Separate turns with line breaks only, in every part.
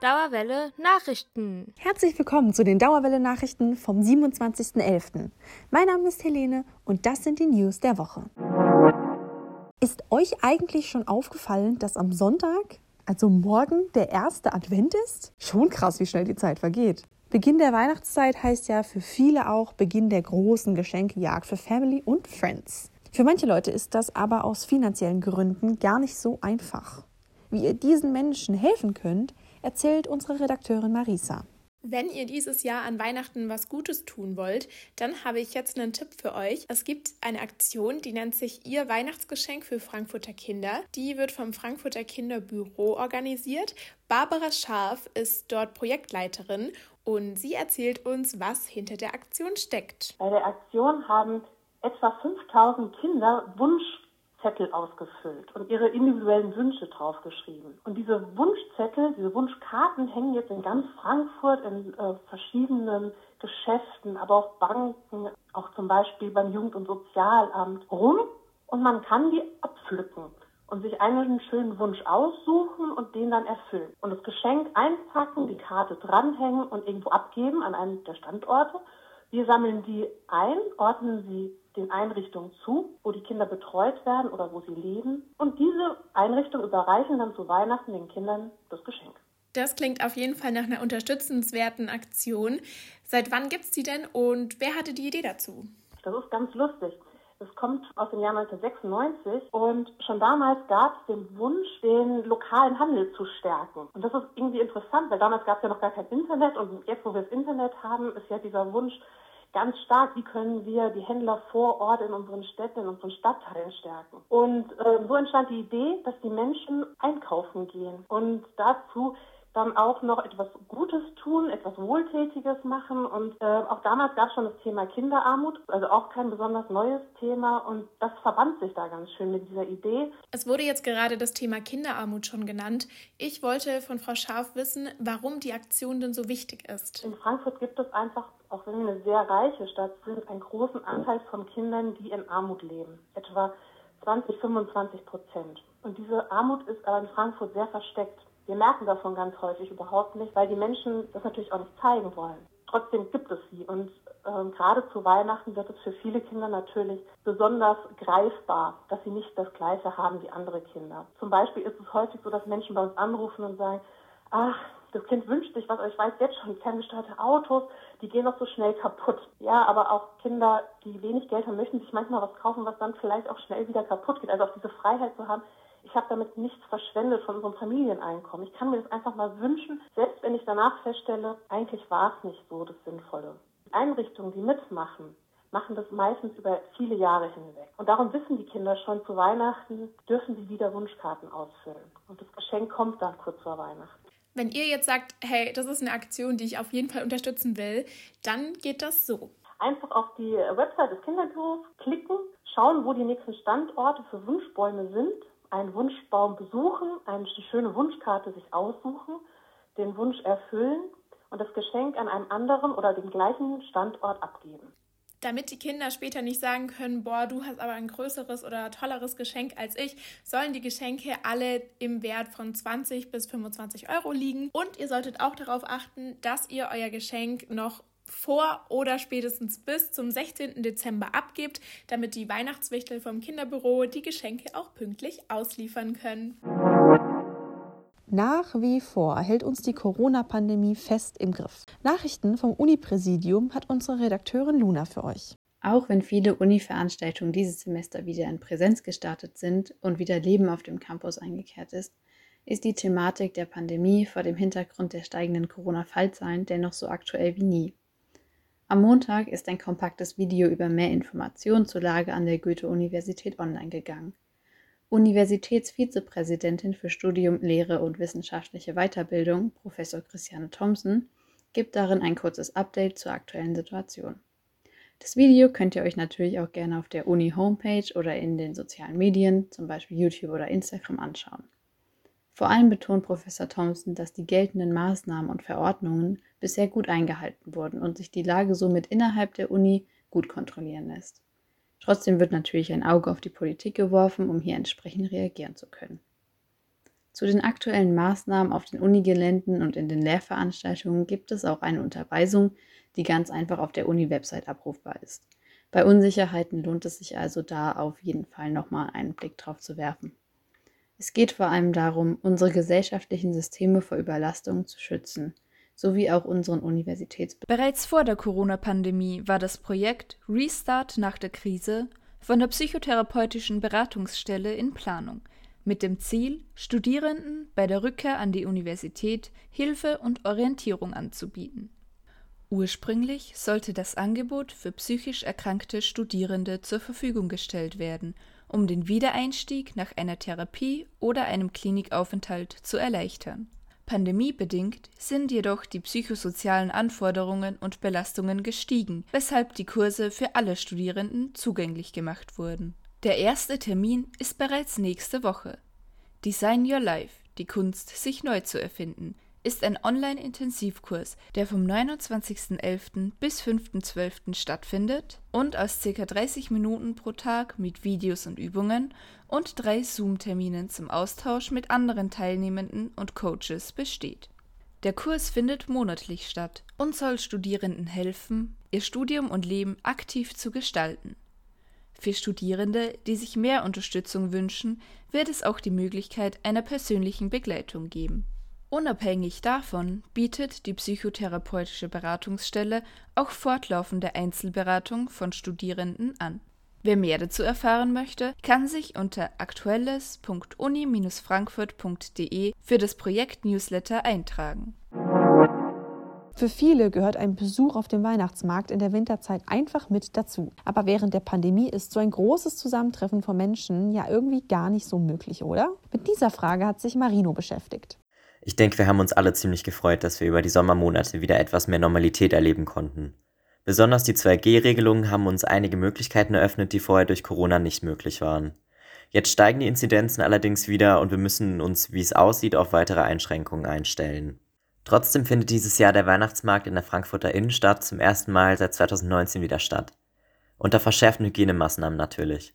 Dauerwelle Nachrichten.
Herzlich willkommen zu den Dauerwelle Nachrichten vom 27.11. Mein Name ist Helene und das sind die News der Woche. Ist euch eigentlich schon aufgefallen, dass am Sonntag, also morgen, der erste Advent ist? Schon krass, wie schnell die Zeit vergeht. Beginn der Weihnachtszeit heißt ja für viele auch Beginn der großen Geschenkejagd für Family und Friends. Für manche Leute ist das aber aus finanziellen Gründen gar nicht so einfach. Wie ihr diesen Menschen helfen könnt, erzählt unsere Redakteurin Marisa.
Wenn ihr dieses Jahr an Weihnachten was Gutes tun wollt, dann habe ich jetzt einen Tipp für euch. Es gibt eine Aktion, die nennt sich Ihr Weihnachtsgeschenk für Frankfurter Kinder. Die wird vom Frankfurter Kinderbüro organisiert. Barbara Scharf ist dort Projektleiterin und sie erzählt uns, was hinter der Aktion steckt.
Bei der Aktion haben etwa 5000 Kinder Wunsch Zettel ausgefüllt und ihre individuellen Wünsche draufgeschrieben. Und diese Wunschzettel, diese Wunschkarten hängen jetzt in ganz Frankfurt in äh, verschiedenen Geschäften, aber auch Banken, auch zum Beispiel beim Jugend- und Sozialamt rum. Und man kann die abpflücken und sich einen schönen Wunsch aussuchen und den dann erfüllen. Und das Geschenk einpacken, die Karte dranhängen und irgendwo abgeben an einem der Standorte. Wir sammeln die ein, ordnen sie den Einrichtungen zu, wo die Kinder betreut werden oder wo sie leben. Und diese Einrichtungen überreichen dann zu Weihnachten den Kindern das Geschenk.
Das klingt auf jeden Fall nach einer unterstützenswerten Aktion. Seit wann gibt es die denn und wer hatte die Idee dazu?
Das ist ganz lustig. Das kommt aus dem Jahr 1996 und schon damals gab es den Wunsch, den lokalen Handel zu stärken. Und das ist irgendwie interessant, weil damals gab es ja noch gar kein Internet und jetzt, wo wir das Internet haben, ist ja dieser Wunsch ganz stark, wie können wir die Händler vor Ort in unseren Städten, in unseren Stadtteilen stärken. Und äh, so entstand die Idee, dass die Menschen einkaufen gehen und dazu dann auch noch etwas Gutes tun, etwas Wohltätiges machen. Und äh, auch damals gab es schon das Thema Kinderarmut, also auch kein besonders neues Thema. Und das verband sich da ganz schön mit dieser Idee.
Es wurde jetzt gerade das Thema Kinderarmut schon genannt. Ich wollte von Frau Scharf wissen, warum die Aktion denn so wichtig ist.
In Frankfurt gibt es einfach auch wenn wir eine sehr reiche Stadt sind, einen großen Anteil von Kindern, die in Armut leben. Etwa 20, 25 Prozent. Und diese Armut ist aber in Frankfurt sehr versteckt. Wir merken davon ganz häufig überhaupt nicht, weil die Menschen das natürlich auch nicht zeigen wollen. Trotzdem gibt es sie und äh, gerade zu Weihnachten wird es für viele Kinder natürlich besonders greifbar, dass sie nicht das Gleiche haben wie andere Kinder. Zum Beispiel ist es häufig so, dass Menschen bei uns anrufen und sagen, ach, das Kind wünscht sich was, aber ich weiß jetzt schon, ferngesteuerte Autos, die gehen doch so schnell kaputt. Ja, aber auch Kinder, die wenig Geld haben, möchten sich manchmal was kaufen, was dann vielleicht auch schnell wieder kaputt geht. Also auch diese Freiheit zu haben, ich habe damit nichts verschwendet von unserem Familieneinkommen. Ich kann mir das einfach mal wünschen, selbst wenn ich danach feststelle, eigentlich war es nicht so das Sinnvolle. Einrichtungen, die mitmachen, machen das meistens über viele Jahre hinweg. Und darum wissen die Kinder schon, zu Weihnachten dürfen sie wieder Wunschkarten ausfüllen. Und das Geschenk kommt dann kurz vor Weihnachten.
Wenn ihr jetzt sagt, hey, das ist eine Aktion, die ich auf jeden Fall unterstützen will, dann geht das so.
Einfach auf die Website des Kinderbüros klicken, schauen, wo die nächsten Standorte für Wunschbäume sind, einen Wunschbaum besuchen, eine schöne Wunschkarte sich aussuchen, den Wunsch erfüllen und das Geschenk an einem anderen oder dem gleichen Standort abgeben
damit die Kinder später nicht sagen können, boah, du hast aber ein größeres oder tolleres Geschenk als ich, sollen die Geschenke alle im Wert von 20 bis 25 Euro liegen. Und ihr solltet auch darauf achten, dass ihr euer Geschenk noch vor oder spätestens bis zum 16. Dezember abgebt, damit die Weihnachtswichtel vom Kinderbüro die Geschenke auch pünktlich ausliefern können.
Nach wie vor hält uns die Corona-Pandemie fest im Griff. Nachrichten vom Unipräsidium hat unsere Redakteurin Luna für euch.
Auch wenn viele Uni-Veranstaltungen dieses Semester wieder in Präsenz gestartet sind und wieder Leben auf dem Campus eingekehrt ist, ist die Thematik der Pandemie vor dem Hintergrund der steigenden Corona-Fallzahlen dennoch so aktuell wie nie. Am Montag ist ein kompaktes Video über mehr Informationen zur Lage an der Goethe-Universität online gegangen. Universitätsvizepräsidentin für Studium, Lehre und wissenschaftliche Weiterbildung, Professor Christiane Thomsen, gibt darin ein kurzes Update zur aktuellen Situation. Das Video könnt ihr euch natürlich auch gerne auf der Uni-Homepage oder in den sozialen Medien, zum Beispiel YouTube oder Instagram, anschauen. Vor allem betont Professor Thompson, dass die geltenden Maßnahmen und Verordnungen bisher gut eingehalten wurden und sich die Lage somit innerhalb der Uni gut kontrollieren lässt. Trotzdem wird natürlich ein Auge auf die Politik geworfen, um hier entsprechend reagieren zu können. Zu den aktuellen Maßnahmen auf den Unigeländen und in den Lehrveranstaltungen gibt es auch eine Unterweisung, die ganz einfach auf der Uni-Website abrufbar ist. Bei Unsicherheiten lohnt es sich also da auf jeden Fall nochmal einen Blick drauf zu werfen. Es geht vor allem darum, unsere gesellschaftlichen Systeme vor Überlastung zu schützen, sowie auch unseren Universitäts.
Bereits vor der Corona-Pandemie war das Projekt Restart nach der Krise von der psychotherapeutischen Beratungsstelle in Planung, mit dem Ziel, Studierenden bei der Rückkehr an die Universität Hilfe und Orientierung anzubieten. Ursprünglich sollte das Angebot für psychisch erkrankte Studierende zur Verfügung gestellt werden, um den Wiedereinstieg nach einer Therapie oder einem Klinikaufenthalt zu erleichtern. Pandemiebedingt sind jedoch die psychosozialen Anforderungen und Belastungen gestiegen, weshalb die Kurse für alle Studierenden zugänglich gemacht wurden. Der erste Termin ist bereits nächste Woche. Design Your Life, die Kunst, sich neu zu erfinden, ist ein Online-Intensivkurs, der vom 29.11. bis 5.12. stattfindet und aus ca. 30 Minuten pro Tag mit Videos und Übungen und drei Zoom-Terminen zum Austausch mit anderen Teilnehmenden und Coaches besteht. Der Kurs findet monatlich statt und soll Studierenden helfen, ihr Studium und Leben aktiv zu gestalten. Für Studierende, die sich mehr Unterstützung wünschen, wird es auch die Möglichkeit einer persönlichen Begleitung geben. Unabhängig davon bietet die psychotherapeutische Beratungsstelle auch fortlaufende Einzelberatung von Studierenden an. Wer mehr dazu erfahren möchte, kann sich unter aktuelles.uni-frankfurt.de für das Projekt Newsletter eintragen.
Für viele gehört ein Besuch auf dem Weihnachtsmarkt in der Winterzeit einfach mit dazu. Aber während der Pandemie ist so ein großes Zusammentreffen von Menschen ja irgendwie gar nicht so möglich, oder? Mit dieser Frage hat sich Marino beschäftigt.
Ich denke, wir haben uns alle ziemlich gefreut, dass wir über die Sommermonate wieder etwas mehr Normalität erleben konnten. Besonders die 2G-Regelungen haben uns einige Möglichkeiten eröffnet, die vorher durch Corona nicht möglich waren. Jetzt steigen die Inzidenzen allerdings wieder und wir müssen uns, wie es aussieht, auf weitere Einschränkungen einstellen. Trotzdem findet dieses Jahr der Weihnachtsmarkt in der Frankfurter Innenstadt zum ersten Mal seit 2019 wieder statt. Unter verschärften Hygienemaßnahmen natürlich.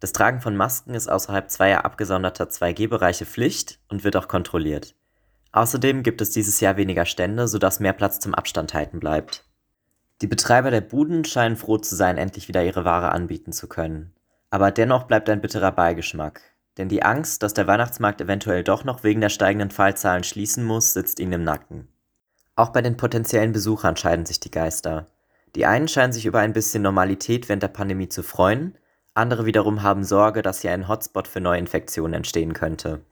Das Tragen von Masken ist außerhalb zweier abgesonderter 2G-Bereiche Pflicht und wird auch kontrolliert. Außerdem gibt es dieses Jahr weniger Stände, sodass mehr Platz zum Abstand halten bleibt. Die Betreiber der Buden scheinen froh zu sein, endlich wieder ihre Ware anbieten zu können. Aber dennoch bleibt ein bitterer Beigeschmack. Denn die Angst, dass der Weihnachtsmarkt eventuell doch noch wegen der steigenden Fallzahlen schließen muss, sitzt ihnen im Nacken. Auch bei den potenziellen Besuchern scheiden sich die Geister. Die einen scheinen sich über ein bisschen Normalität während der Pandemie zu freuen, andere wiederum haben Sorge, dass hier ein Hotspot für Neuinfektionen entstehen könnte.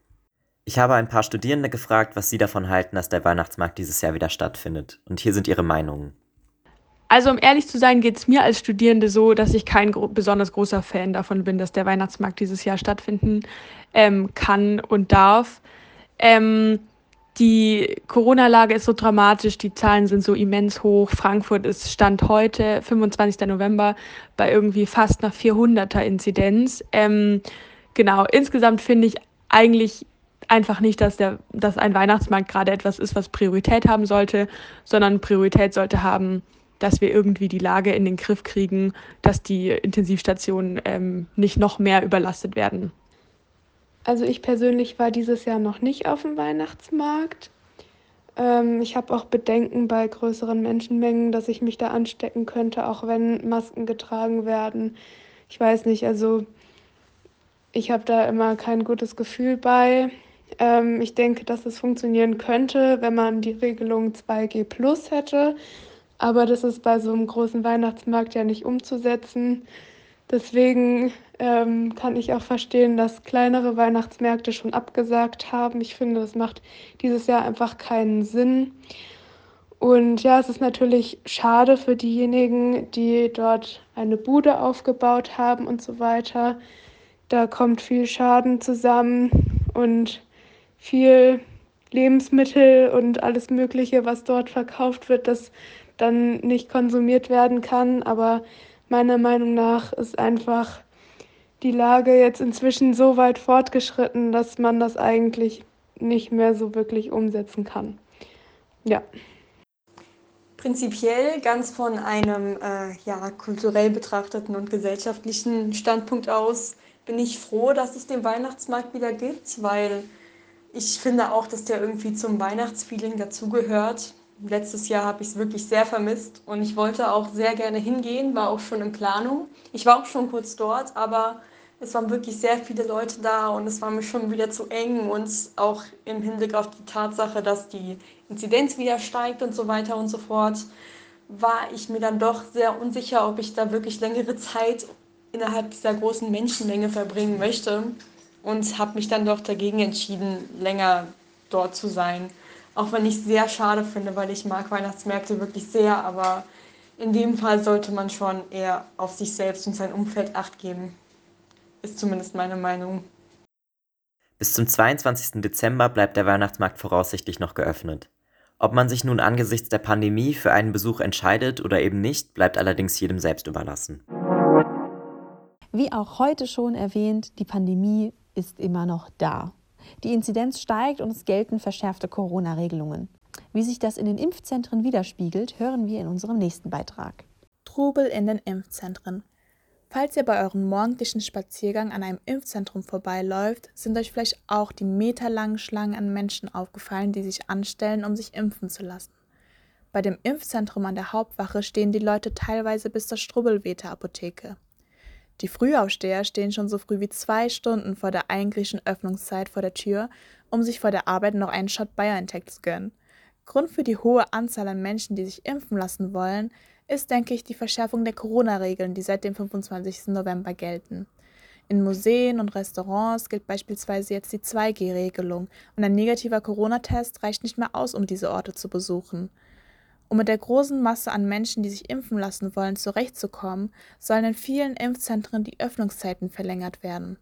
Ich habe ein paar Studierende gefragt, was sie davon halten, dass der Weihnachtsmarkt dieses Jahr wieder stattfindet. Und hier sind ihre Meinungen.
Also um ehrlich zu sein, geht es mir als Studierende so, dass ich kein gro besonders großer Fan davon bin, dass der Weihnachtsmarkt dieses Jahr stattfinden ähm, kann und darf. Ähm, die Corona-Lage ist so dramatisch, die Zahlen sind so immens hoch. Frankfurt ist Stand heute, 25. November, bei irgendwie fast einer 400er Inzidenz. Ähm, genau, insgesamt finde ich eigentlich einfach nicht, dass, der, dass ein Weihnachtsmarkt gerade etwas ist, was Priorität haben sollte, sondern Priorität sollte haben, dass wir irgendwie die Lage in den Griff kriegen, dass die Intensivstationen ähm, nicht noch mehr überlastet werden.
Also ich persönlich war dieses Jahr noch nicht auf dem Weihnachtsmarkt. Ähm, ich habe auch Bedenken bei größeren Menschenmengen, dass ich mich da anstecken könnte, auch wenn Masken getragen werden. Ich weiß nicht, also ich habe da immer kein gutes Gefühl bei. Ähm, ich denke, dass es funktionieren könnte, wenn man die Regelung 2G Plus hätte. Aber das ist bei so einem großen Weihnachtsmarkt ja nicht umzusetzen. Deswegen ähm, kann ich auch verstehen, dass kleinere Weihnachtsmärkte schon abgesagt haben. Ich finde, das macht dieses Jahr einfach keinen Sinn. Und ja, es ist natürlich schade für diejenigen, die dort eine Bude aufgebaut haben und so weiter. Da kommt viel Schaden zusammen und viel Lebensmittel und alles Mögliche, was dort verkauft wird, das dann nicht konsumiert werden kann. Aber meiner Meinung nach ist einfach die Lage jetzt inzwischen so weit fortgeschritten, dass man das eigentlich nicht mehr so wirklich umsetzen kann. Ja.
Prinzipiell ganz von einem äh, ja, kulturell betrachteten und gesellschaftlichen Standpunkt aus bin ich froh, dass es den Weihnachtsmarkt wieder gibt, weil Ich finde auch, dass der irgendwie zum Weihnachtsfeeling dazugehört. Letztes Jahr habe ich es wirklich sehr vermisst und ich wollte auch sehr gerne hingehen, war auch schon in Planung. Ich war auch schon kurz dort, aber es waren wirklich sehr viele Leute da und es war mir schon wieder zu eng und auch im Hinblick auf die Tatsache, dass die Inzidenz wieder steigt und so weiter und so fort, war ich mir dann doch sehr unsicher, ob ich da wirklich längere Zeit innerhalb dieser großen Menschenmenge verbringen möchte und habe mich dann doch dagegen entschieden, länger dort zu sein. Auch wenn ich es sehr schade finde, weil ich mag Weihnachtsmärkte wirklich sehr, aber in dem Fall sollte man schon eher auf sich selbst und sein Umfeld acht geben. Ist zumindest meine Meinung.
Bis zum 22. Dezember bleibt der Weihnachtsmarkt voraussichtlich noch geöffnet. Ob man sich nun angesichts der Pandemie für einen Besuch entscheidet oder eben nicht, bleibt allerdings jedem selbst überlassen.
Wie auch heute schon erwähnt, die Pandemie ist immer noch da. Die Inzidenz steigt und es gelten verschärfte Corona-Regelungen. Wie sich das in den Impfzentren widerspiegelt, hören wir in unserem nächsten Beitrag.
Trubel in den Impfzentren. Falls ihr bei eurem morgendlichen Spaziergang an einem Impfzentrum vorbeiläuft, sind euch vielleicht auch die meterlangen Schlangen an Menschen aufgefallen, die sich anstellen, um sich impfen zu lassen. Bei dem Impfzentrum an der Hauptwache stehen die Leute teilweise bis zur Strubbelweter Apotheke. Die Frühaufsteher stehen schon so früh wie zwei Stunden vor der eigentlichen Öffnungszeit vor der Tür, um sich vor der Arbeit noch einen Shot BioNTech zu gönnen. Grund für die hohe Anzahl an Menschen, die sich impfen lassen wollen, ist, denke ich, die Verschärfung der Corona-Regeln, die seit dem 25. November gelten. In Museen und Restaurants gilt beispielsweise jetzt die 2G-Regelung und ein negativer Corona-Test reicht nicht mehr aus, um diese Orte zu besuchen. Um mit der großen Masse an Menschen, die sich impfen lassen wollen, zurechtzukommen, sollen in vielen Impfzentren die Öffnungszeiten verlängert werden.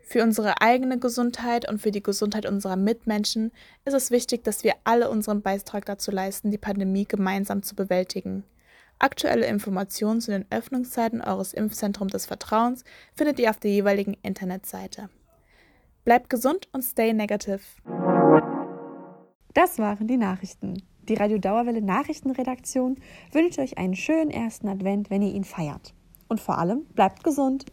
Für unsere eigene Gesundheit und für die Gesundheit unserer Mitmenschen ist es wichtig, dass wir alle unseren Beitrag dazu leisten, die Pandemie gemeinsam zu bewältigen. Aktuelle Informationen zu den Öffnungszeiten eures Impfzentrums des Vertrauens findet ihr auf der jeweiligen Internetseite. Bleibt gesund und stay negative.
Das waren die Nachrichten. Die Radio Dauerwelle Nachrichtenredaktion wünscht euch einen schönen ersten Advent, wenn ihr ihn feiert. Und vor allem bleibt gesund.